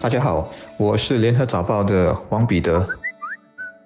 大家好，我是联合早报的黄彼得。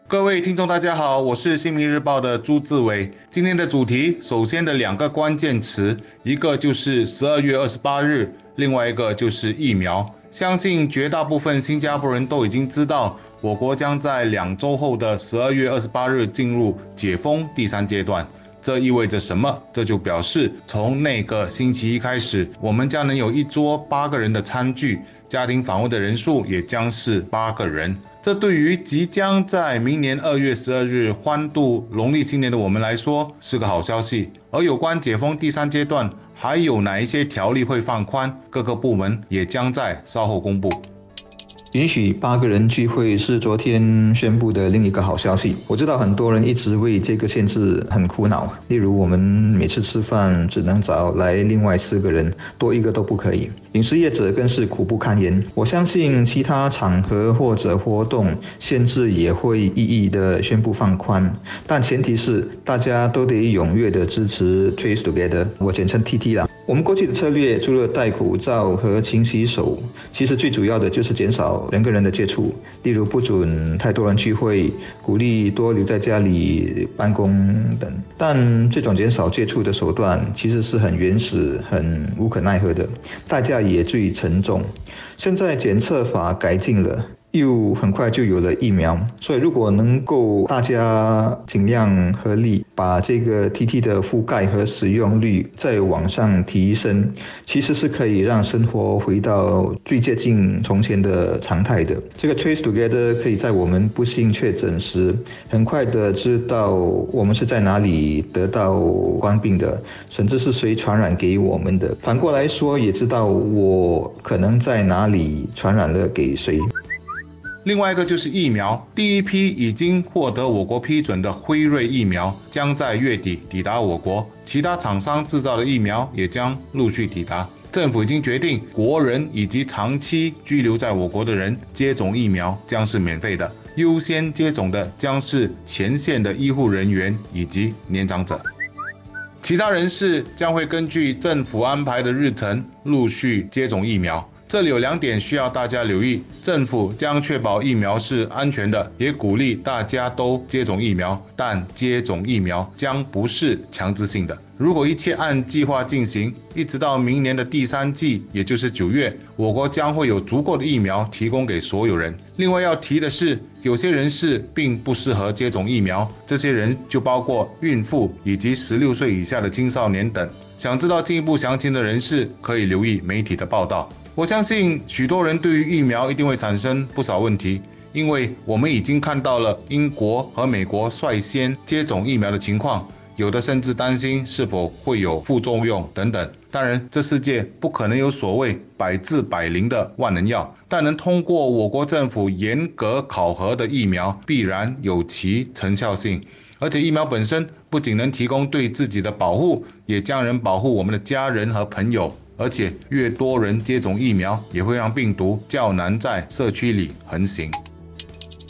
各位听众，大家好，我是新民日报的朱志伟。今天的主题，首先的两个关键词，一个就是十二月二十八日，另外一个就是疫苗。相信绝大部分新加坡人都已经知道，我国将在两周后的十二月二十八日进入解封第三阶段。这意味着什么？这就表示从那个星期一开始，我们将能有一桌八个人的餐具，家庭访问的人数也将是八个人。这对于即将在明年二月十二日欢度农历新年的我们来说是个好消息。而有关解封第三阶段，还有哪一些条例会放宽？各个部门也将在稍后公布。允许八个人聚会是昨天宣布的另一个好消息。我知道很多人一直为这个限制很苦恼，例如我们每次吃饭只能找来另外四个人，多一个都不可以。饮食业者更是苦不堪言。我相信其他场合或者活动限制也会一一的宣布放宽，但前提是大家都得踊跃的支持 Trace Together，我简称 TT 啦。我们过去的策略除了戴口罩和勤洗手，其实最主要的就是减少人跟人的接触，例如不准太多人聚会，鼓励多留在家里办公等。但这种减少接触的手段其实是很原始、很无可奈何的，代价也最沉重。现在检测法改进了。又很快就有了疫苗，所以如果能够大家尽量合力把这个 TT 的覆盖和使用率再往上提升，其实是可以让生活回到最接近从前的常态的。这个 Trace Together 可以在我们不幸确诊时，很快的知道我们是在哪里得到冠病的，甚至是谁传染给我们的。反过来说，也知道我可能在哪里传染了给谁。另外一个就是疫苗，第一批已经获得我国批准的辉瑞疫苗将在月底抵达我国，其他厂商制造的疫苗也将陆续抵达。政府已经决定，国人以及长期居留在我国的人接种疫苗将是免费的，优先接种的将是前线的医护人员以及年长者，其他人士将会根据政府安排的日程陆续接种疫苗。这里有两点需要大家留意：政府将确保疫苗是安全的，也鼓励大家都接种疫苗，但接种疫苗将不是强制性的。如果一切按计划进行，一直到明年的第三季，也就是九月，我国将会有足够的疫苗提供给所有人。另外要提的是，有些人士并不适合接种疫苗，这些人就包括孕妇以及十六岁以下的青少年等。想知道进一步详情的人士，可以留意媒体的报道。我相信许多人对于疫苗一定会产生不少问题，因为我们已经看到了英国和美国率先接种疫苗的情况，有的甚至担心是否会有副作用等等。当然，这世界不可能有所谓百治百灵的万能药，但能通过我国政府严格考核的疫苗，必然有其成效性。而且疫苗本身不仅能提供对自己的保护，也将能保护我们的家人和朋友。而且越多人接种疫苗，也会让病毒较难在社区里横行。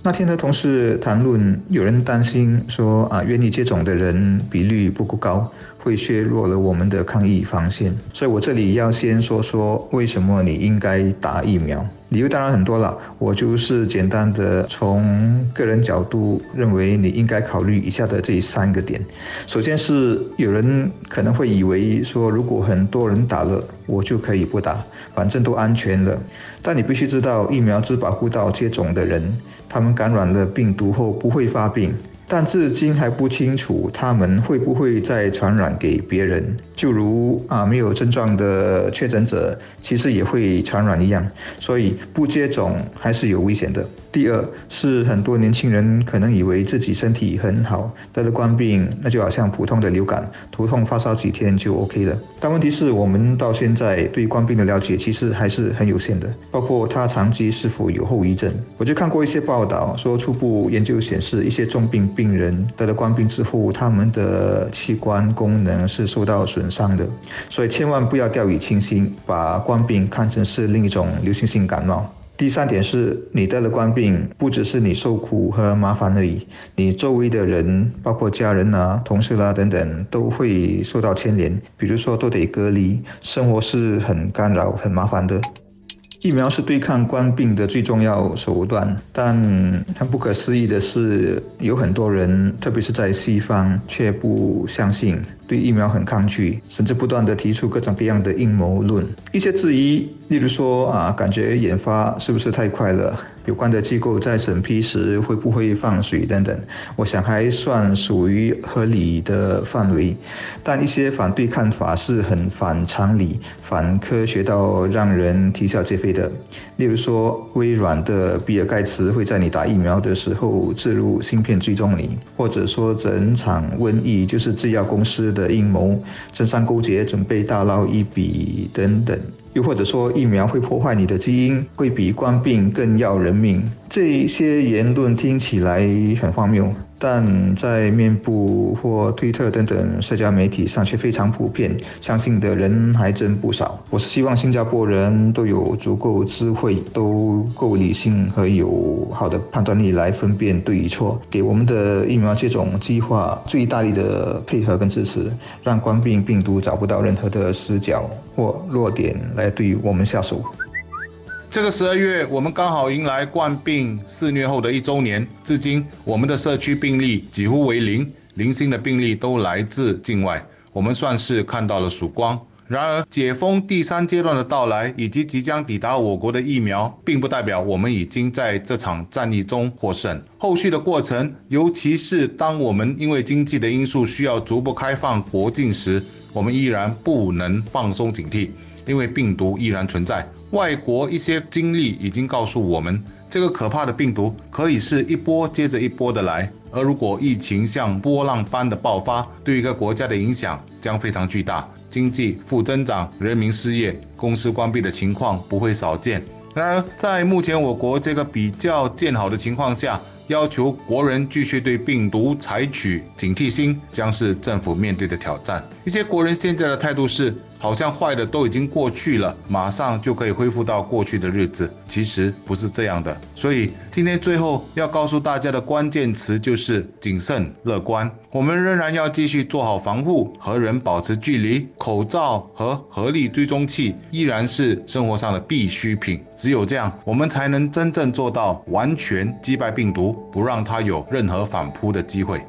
那天和同事谈论，有人担心说啊，愿意接种的人比率不够高。会削弱了我们的抗疫防线，所以我这里要先说说为什么你应该打疫苗。理由当然很多了，我就是简单的从个人角度认为你应该考虑以下的这三个点。首先是有人可能会以为说，如果很多人打了，我就可以不打，反正都安全了。但你必须知道，疫苗只保护到接种的人，他们感染了病毒后不会发病。但至今还不清楚他们会不会再传染给别人，就如啊没有症状的确诊者其实也会传染一样，所以不接种还是有危险的。第二是很多年轻人可能以为自己身体很好，得了冠病，那就好像普通的流感，头痛发烧几天就 OK 了。但问题是我们到现在对冠病的了解其实还是很有限的，包括它长期是否有后遗症。我就看过一些报道，说初步研究显示，一些重病病人得了冠病之后，他们的器官功能是受到损伤的。所以千万不要掉以轻心，把冠病看成是另一种流行性感冒。第三点是你得了冠病，不只是你受苦和麻烦而已，你周围的人，包括家人啊、同事啦等等，都会受到牵连。比如说都得隔离，生活是很干扰、很麻烦的。疫苗是对抗冠病的最重要手段，但很不可思议的是，有很多人，特别是在西方，却不相信，对疫苗很抗拒，甚至不断的提出各种各样的阴谋论。一些质疑，例如说啊，感觉研发是不是太快了？有关的机构在审批时会不会放水等等，我想还算属于合理的范围。但一些反对看法是很反常理、反科学到让人啼笑皆非的。例如说，微软的比尔盖茨会在你打疫苗的时候置入芯片追踪你，或者说整场瘟疫就是制药公司的的阴谋，政商勾结准备大捞一笔等等。又或者说疫苗会破坏你的基因，会比冠病更要人命，这些言论听起来很荒谬。但在面部或推特等等社交媒体上却非常普遍，相信的人还真不少。我是希望新加坡人都有足够智慧，都够理性和有好的判断力来分辨对与错，给我们的疫苗接种计划最大力的配合跟支持，让冠病病毒找不到任何的死角或弱点来对我们下手。这个十二月，我们刚好迎来冠病肆虐后的一周年。至今，我们的社区病例几乎为零，零星的病例都来自境外。我们算是看到了曙光。然而，解封第三阶段的到来，以及即将抵达我国的疫苗，并不代表我们已经在这场战役中获胜。后续的过程，尤其是当我们因为经济的因素需要逐步开放国境时，我们依然不能放松警惕。因为病毒依然存在，外国一些经历已经告诉我们，这个可怕的病毒可以是一波接着一波的来。而如果疫情像波浪般的爆发，对一个国家的影响将非常巨大，经济负增长、人民失业、公司关闭的情况不会少见。然而，在目前我国这个比较见好的情况下，要求国人继续对病毒采取警惕心，将是政府面对的挑战。一些国人现在的态度是。好像坏的都已经过去了，马上就可以恢复到过去的日子。其实不是这样的，所以今天最后要告诉大家的关键词就是谨慎乐观。我们仍然要继续做好防护，和人保持距离，口罩和合力追踪器依然是生活上的必需品。只有这样，我们才能真正做到完全击败病毒，不让他有任何反扑的机会。